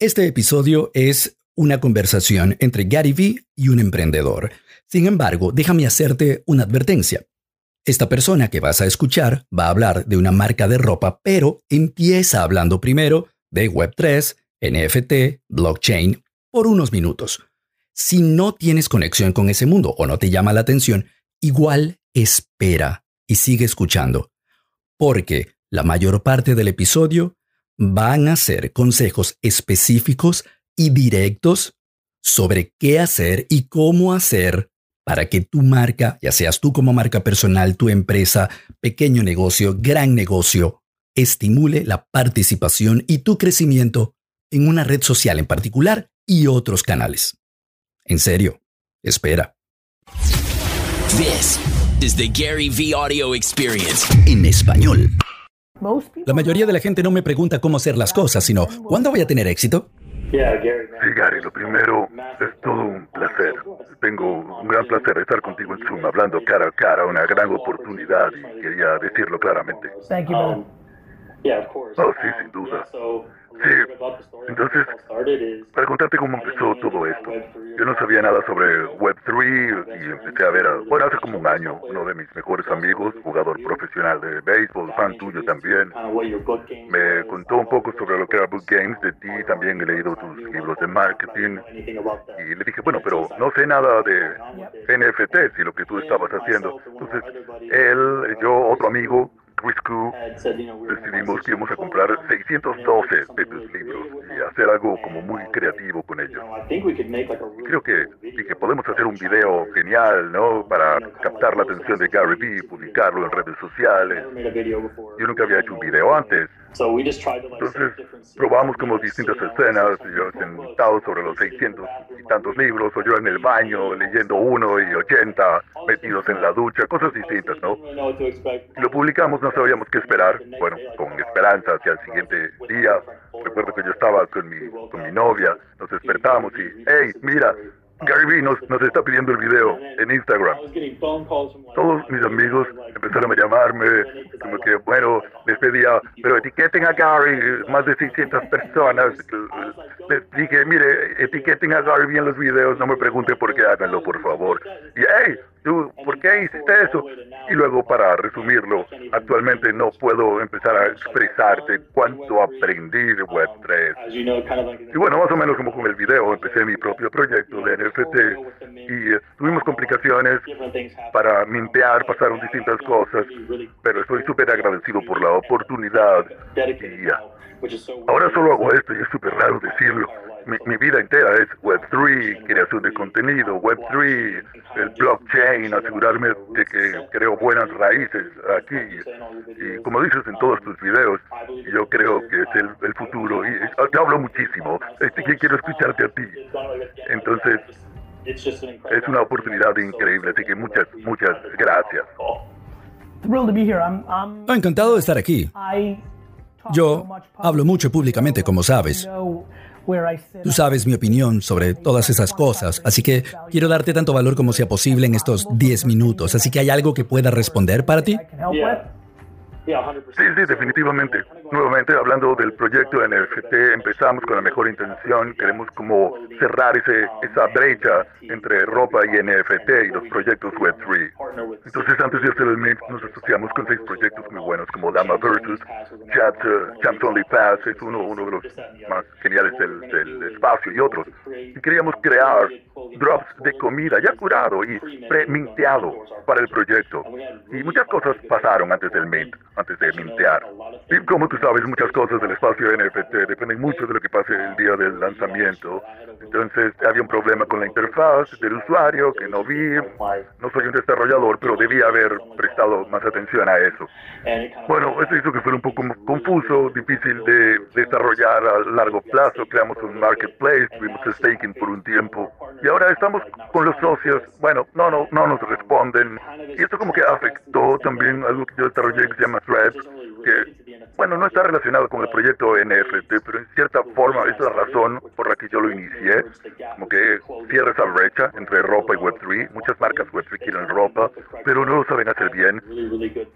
Este episodio es una conversación entre Gary Vee y un emprendedor. Sin embargo, déjame hacerte una advertencia. Esta persona que vas a escuchar va a hablar de una marca de ropa, pero empieza hablando primero de Web3, NFT, blockchain, por unos minutos. Si no tienes conexión con ese mundo o no te llama la atención, igual espera y sigue escuchando, porque la mayor parte del episodio van a ser consejos específicos y directos sobre qué hacer y cómo hacer para que tu marca, ya seas tú como marca personal, tu empresa, pequeño negocio, gran negocio, estimule la participación y tu crecimiento en una red social en particular y otros canales. En serio, espera. This is the Gary V Audio Experience. En español. La mayoría de la gente no me pregunta cómo hacer las cosas, sino ¿cuándo voy a tener éxito? Sí, Gary, lo primero es todo un placer. Tengo un gran placer estar contigo en Zoom, hablando cara a cara, una gran oportunidad y quería decirlo claramente. Oh, sí, sin duda. Sí, entonces, para contarte cómo empezó todo esto, yo no sabía nada sobre Web3 y empecé a ver, bueno, hace como un año, uno de mis mejores amigos, jugador profesional de béisbol, fan tuyo también, me contó un poco sobre lo que era Book Games de ti, también he leído tus libros de marketing y le dije, bueno, pero no sé nada de NFTs y lo que tú estabas haciendo. Entonces, él, yo, otro amigo, Risku, decidimos que íbamos a comprar 612 de tus libros y hacer algo como muy creativo con ellos. Creo que, que podemos hacer un video genial, ¿no? Para captar la atención de Gary Vee, publicarlo en redes sociales. Yo nunca había hecho un video antes. Entonces probamos como distintas escenas, yo sentado sobre los 600 y tantos libros, o yo en el baño leyendo uno y 80 metidos en la ducha, cosas distintas, ¿no? Lo publicamos, no sabíamos qué esperar, bueno, con esperanza hacia el siguiente día. Recuerdo que yo estaba con mi, con mi novia, nos despertamos y, hey, mira, Gary Vee nos, nos, está pidiendo el video en Instagram. Todos mis amigos empezaron a llamarme, como que, bueno, les pedía, pero etiqueten a Gary, más de 600 personas. Les dije, mire, etiqueten a Gary Vee en los videos, no me pregunten por qué, háganlo, por favor. Y, hey, ¿por qué hiciste eso? Y luego, para resumirlo, actualmente no puedo empezar a expresarte cuánto aprendí de Web3. Y bueno, más o menos como con el video, empecé mi propio proyecto de NFT y tuvimos complicaciones para mintear, pasaron distintas cosas, pero estoy súper agradecido por la oportunidad y ahora solo hago esto y es súper raro decirlo. Mi, mi, vida entera es Web3, creación de contenido, Web3, el blockchain, asegurarme de que creo buenas raíces aquí. Y como dices en todos tus videos, yo creo que es el, el futuro. Y te hablo muchísimo, este, que quiero escucharte a ti. Entonces, es una oportunidad increíble, así que muchas, muchas gracias. Encantado de estar aquí. Yo hablo mucho públicamente, como sabes. Tú sabes mi opinión sobre todas esas cosas, así que quiero darte tanto valor como sea posible en estos 10 minutos. Así que hay algo que pueda responder para ti. Sí, sí, definitivamente. Nuevamente, hablando del proyecto NFT, empezamos con la mejor intención. Queremos como cerrar ese, esa brecha entre ropa y NFT y los proyectos Web3. Entonces, antes de hacer el mix, nos asociamos con seis proyectos muy buenos, como Dama Versus, Chat, uh, Champs Only Pass, es uno, uno de los más geniales del, del espacio, y otros. Y queríamos crear drops de comida ya curado y pre-minteado para el proyecto. Y muchas cosas pasaron antes del mint antes de mintear. Y como tú sabes, muchas cosas del espacio NFT dependen mucho de lo que pase el día del lanzamiento. Entonces había un problema con la interfaz del usuario que no vi. No soy un desarrollador, pero debía haber prestado más atención a eso. Bueno, eso hizo que fuera un poco confuso, difícil de desarrollar a largo plazo. Creamos un marketplace, tuvimos staking por un tiempo. Y ahora estamos con los socios. Bueno, no, no, no nos responden. Y esto como que afectó también algo que yo desarrollé que se llama Threads, que, bueno, no está relacionado con el proyecto NFT, pero en cierta forma es la razón por la que yo lo inicié, como que cierra esa brecha entre ropa y Web3. Muchas marcas Web3 quieren ropa, pero no lo saben hacer bien.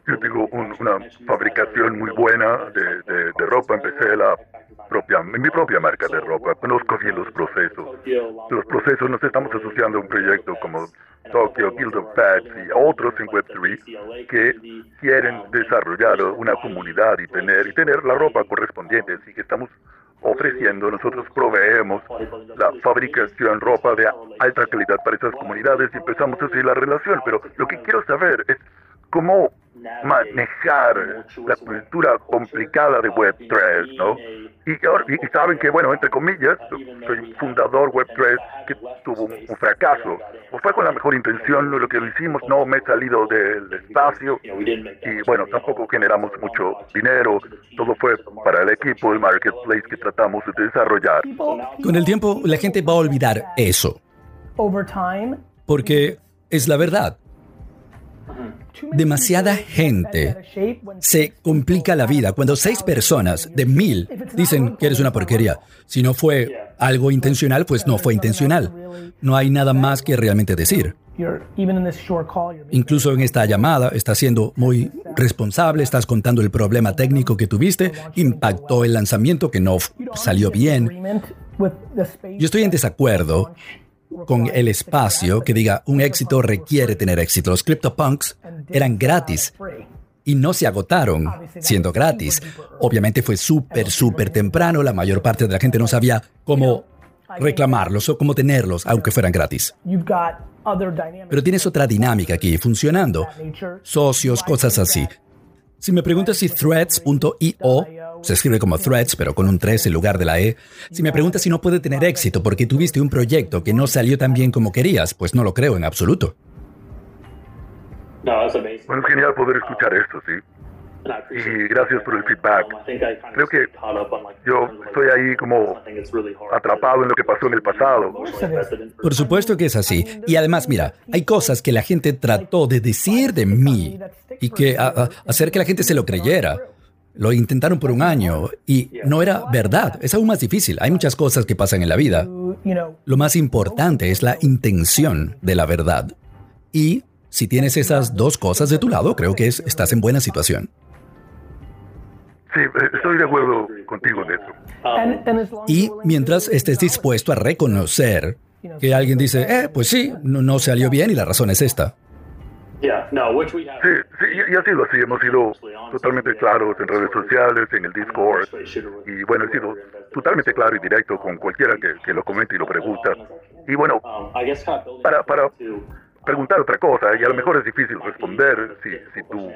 Yo tengo una fabricación muy buena de, de, de ropa, empecé la propia, mi propia marca de ropa. Conozco bien los procesos. Los procesos nos estamos asociando a un proyecto como Tokyo, Guild of Pets y otros en Web3 que quieren desarrollar una comunidad y tener, y tener la ropa correspondiente. Así que estamos ofreciendo, nosotros proveemos la fabricación ropa de alta calidad para esas comunidades y empezamos a seguir la relación. Pero lo que quiero saber es cómo manejar la cultura complicada de Web3, ¿no? Y, y, saben que, bueno, entre comillas, soy un fundador Web3 que tuvo un, fracaso. O fue con la mejor intención lo que lo hicimos, no me he salido del espacio y, bueno, tampoco generamos mucho dinero. Todo fue para el equipo, el marketplace que tratamos de desarrollar. Con el tiempo, la gente va a olvidar eso. Porque es la verdad demasiada gente se complica la vida cuando seis personas de mil dicen que eres una porquería. Si no fue algo intencional, pues no fue intencional. No hay nada más que realmente decir. Incluso en esta llamada estás siendo muy responsable, estás contando el problema técnico que tuviste, impactó el lanzamiento que no salió bien. Yo estoy en desacuerdo con el espacio que diga un éxito requiere tener éxito. Los CryptoPunks eran gratis y no se agotaron siendo gratis. Obviamente fue súper, súper temprano. La mayor parte de la gente no sabía cómo reclamarlos o cómo tenerlos, aunque fueran gratis. Pero tienes otra dinámica aquí funcionando. Socios, cosas así. Si me preguntas si threads.io se escribe como threads, pero con un 3 en lugar de la E. Si me preguntas si no puede tener éxito porque tuviste un proyecto que no salió tan bien como querías, pues no lo creo en absoluto. Bueno, es genial poder escuchar esto, sí. Y gracias por el feedback. Creo que yo estoy ahí como atrapado en lo que pasó en el pasado. Por supuesto que es así. Y además, mira, hay cosas que la gente trató de decir de mí y que hacer que la gente se lo creyera. Lo intentaron por un año y no era verdad. Es aún más difícil. Hay muchas cosas que pasan en la vida. Lo más importante es la intención de la verdad. Y si tienes esas dos cosas de tu lado, creo que estás en buena situación. Sí, eh, estoy de acuerdo contigo en eso. Y mientras estés dispuesto a reconocer que alguien dice, eh, pues sí, no, no salió bien y la razón es esta. Sí, sí, y ha sido así, hemos sido totalmente claros en redes sociales, en el Discord, y bueno, he sido totalmente claro y directo con cualquiera que, que lo comente y lo pregunta. Y bueno, para, para preguntar otra cosa y a lo mejor es difícil responder si, si tu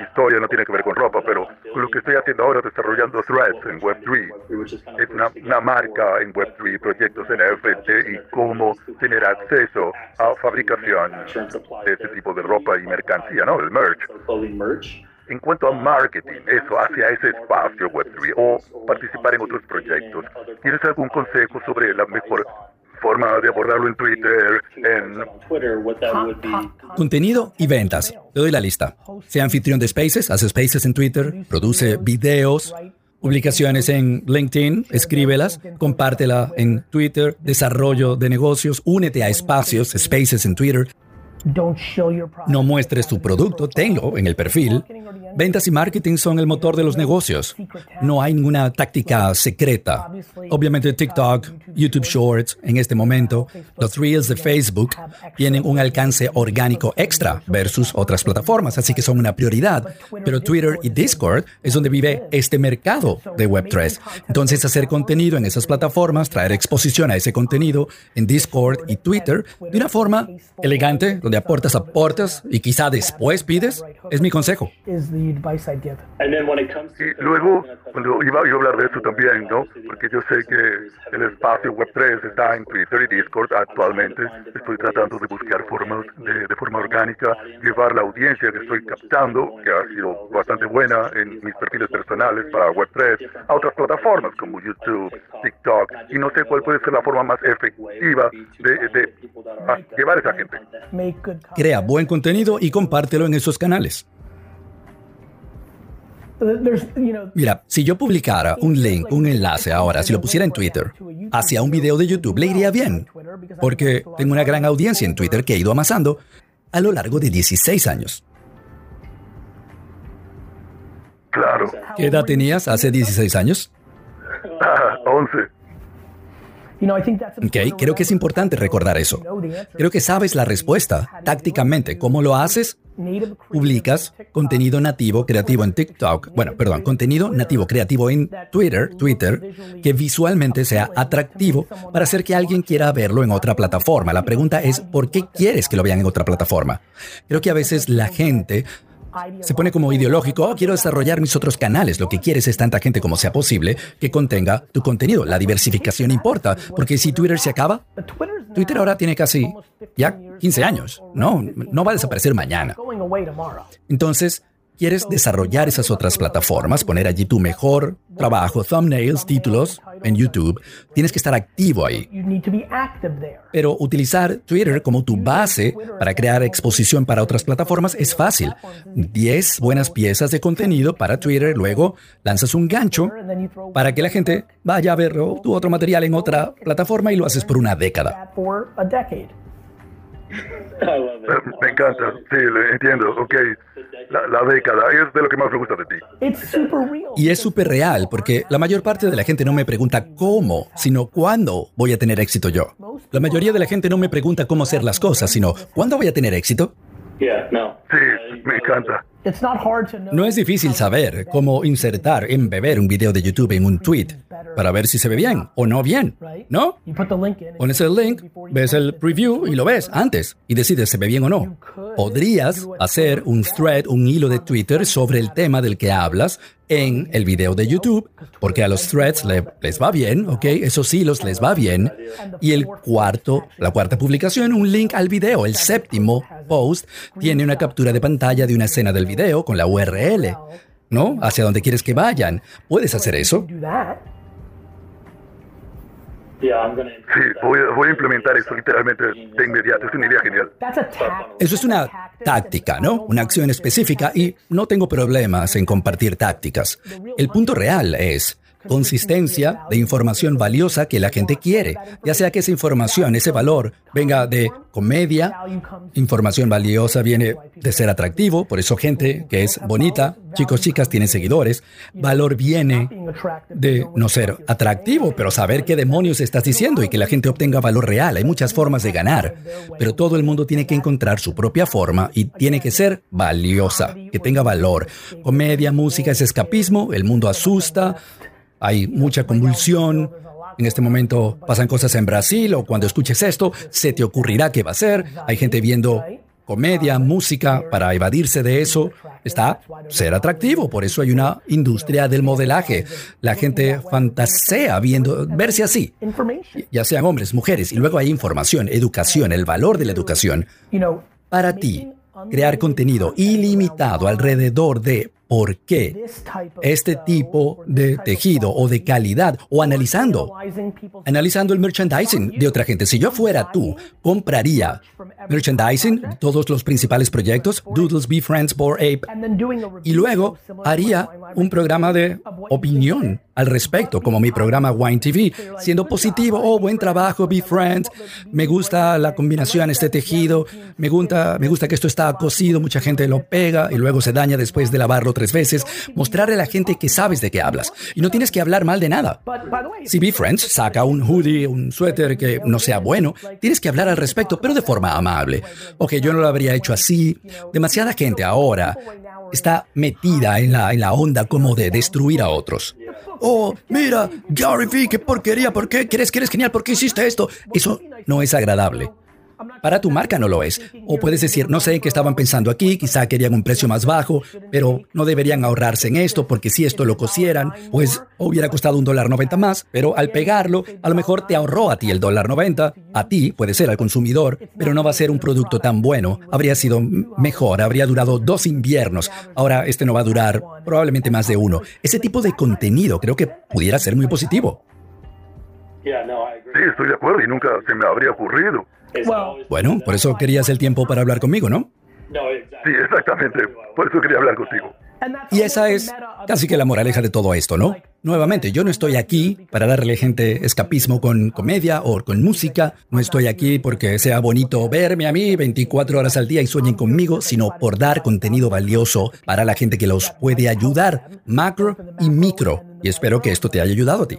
historia no tiene que ver con ropa, pero con lo que estoy haciendo ahora desarrollando threads en Web3, es una, una marca en Web3, proyectos NFT y cómo tener acceso a fabricación de este tipo de ropa y mercancía, ¿no? El merch. En cuanto a marketing, eso hacia ese espacio Web3 o participar en otros proyectos, ¿tienes algún consejo sobre la mejor forma de abordarlo en Twitter, en... Contenido y ventas. Te doy la lista. Sea anfitrión de Spaces, hace Spaces en Twitter, produce videos, publicaciones en LinkedIn, escríbelas, compártela en Twitter, desarrollo de negocios, únete a espacios, Spaces en Twitter. No muestres tu producto, tenlo en el perfil. Ventas y marketing son el motor de los negocios. No hay ninguna táctica secreta. Obviamente TikTok, YouTube Shorts en este momento, los Reels de Facebook tienen un alcance orgánico extra versus otras plataformas, así que son una prioridad. Pero Twitter y Discord es donde vive este mercado de Web3. Entonces hacer contenido en esas plataformas, traer exposición a ese contenido en Discord y Twitter de una forma elegante, donde aportas, aportas y quizá después pides, es mi consejo. Y luego, cuando iba, a hablar de eso también, ¿no? Porque yo sé que el espacio Web3 está en Twitter y Discord actualmente. Estoy tratando de buscar formas de, de forma orgánica, llevar la audiencia que estoy captando, que ha sido bastante buena en mis perfiles personales para Web3, a otras plataformas como YouTube, TikTok, y no sé cuál puede ser la forma más efectiva de, de llevar a esa gente. Crea buen contenido y compártelo en esos canales. Mira, si yo publicara un link, un enlace ahora, si lo pusiera en Twitter, hacia un video de YouTube, le iría bien, porque tengo una gran audiencia en Twitter que he ido amasando a lo largo de 16 años. Claro. ¿Qué edad tenías hace 16 años? Ah, 11. Ok, creo que es importante recordar eso. Creo que sabes la respuesta tácticamente. ¿Cómo lo haces? Publicas contenido nativo creativo en TikTok, bueno, perdón, contenido nativo creativo en Twitter, Twitter, que visualmente sea atractivo para hacer que alguien quiera verlo en otra plataforma. La pregunta es, ¿por qué quieres que lo vean en otra plataforma? Creo que a veces la gente se pone como ideológico, oh, quiero desarrollar mis otros canales. Lo que quieres es tanta gente como sea posible que contenga tu contenido. La diversificación importa, porque si Twitter se acaba, Twitter ahora tiene casi ya 15 años. No, no va a desaparecer mañana. Entonces, ¿Quieres desarrollar esas otras plataformas, poner allí tu mejor trabajo, thumbnails, títulos en YouTube? Tienes que estar activo ahí. Pero utilizar Twitter como tu base para crear exposición para otras plataformas es fácil. 10 buenas piezas de contenido para Twitter, luego lanzas un gancho para que la gente vaya a ver tu otro material en otra plataforma y lo haces por una década. Me encanta, sí, lo entiendo, ok. La, década es de lo que más me gusta de ti. Y es súper real, porque la mayor parte de la gente no me pregunta cómo, sino cuándo voy a tener éxito yo. La mayoría de la gente no me pregunta cómo hacer las cosas, sino cuándo voy a tener éxito. Sí, me encanta. No es difícil saber cómo insertar, embeber un video de YouTube en un tweet para ver si se ve bien o no bien, ¿no? Pones el link, ves el preview y lo ves antes y decides si se ve bien o no. Podrías hacer un thread, un hilo de Twitter sobre el tema del que hablas en el video de YouTube, porque a los threads les va bien, ¿ok? Esos hilos les va bien. Y el cuarto, la cuarta publicación, un link al video. El séptimo post tiene una captura de pantalla de una escena del video con la URL, ¿no? Hacia donde quieres que vayan. ¿Puedes hacer eso? Sí, voy, a implementar eso literalmente de inmediato. Es una idea genial. Eso es una táctica, ¿no? Una acción específica y no tengo problemas en compartir tácticas. El punto real es consistencia de información valiosa que la gente quiere, ya sea que esa información, ese valor, venga de comedia, información valiosa viene de ser atractivo, por eso gente que es bonita, chicos, chicas, tienen seguidores, valor viene de no ser atractivo, pero saber qué demonios estás diciendo y que la gente obtenga valor real. Hay muchas formas de ganar, pero todo el mundo tiene que encontrar su propia forma y tiene que ser valiosa, que tenga valor. Comedia, música es escapismo, el mundo asusta, hay mucha convulsión. En este momento pasan cosas en Brasil o cuando escuches esto, se te ocurrirá qué va a ser. Hay gente viendo comedia, música para evadirse de eso. Está ser atractivo, por eso hay una industria del modelaje. La gente fantasea viendo verse así, ya sean hombres, mujeres, y luego hay información, educación, el valor de la educación. Para ti, crear contenido ilimitado alrededor de por qué este tipo de tejido o de calidad o analizando, analizando el merchandising de otra gente. Si yo fuera tú, compraría merchandising, todos los principales proyectos, Doodles, Be Friends, Bored Ape, y luego haría un programa de opinión al respecto, como mi programa Wine TV, siendo positivo, oh, buen trabajo, Be Friends, me gusta la combinación, este tejido, me gusta, me gusta que esto está cocido, mucha gente lo pega y luego se daña después de lavarlo tres veces, mostrarle a la gente que sabes de qué hablas. Y no tienes que hablar mal de nada. Si Be Friends saca un hoodie, un suéter que no sea bueno, tienes que hablar al respecto, pero de forma amable. Ok, yo no lo habría hecho así. Demasiada gente ahora está metida en la, en la onda como de destruir a otros. Oh, mira, Gary Vee, qué porquería, ¿por qué? ¿Quieres que eres genial? ¿Por qué hiciste esto? Eso no es agradable. Para tu marca no lo es. O puedes decir, no sé qué estaban pensando aquí, quizá querían un precio más bajo, pero no deberían ahorrarse en esto porque si esto lo cosieran, pues hubiera costado un dólar noventa más, pero al pegarlo, a lo mejor te ahorró a ti el dólar noventa, a ti puede ser al consumidor, pero no va a ser un producto tan bueno. Habría sido mejor, habría durado dos inviernos. Ahora este no va a durar probablemente más de uno. Ese tipo de contenido creo que pudiera ser muy positivo. Sí, estoy de acuerdo y nunca se me habría ocurrido. Bueno, por eso querías el tiempo para hablar conmigo, ¿no? Sí, exactamente. Por eso quería hablar contigo. Y esa es casi que la moraleja de todo esto, ¿no? Nuevamente, yo no estoy aquí para darle gente escapismo con comedia o con música. No estoy aquí porque sea bonito verme a mí 24 horas al día y sueñen conmigo, sino por dar contenido valioso para la gente que los puede ayudar, macro y micro Y espero que esto te haya ayudado a ti.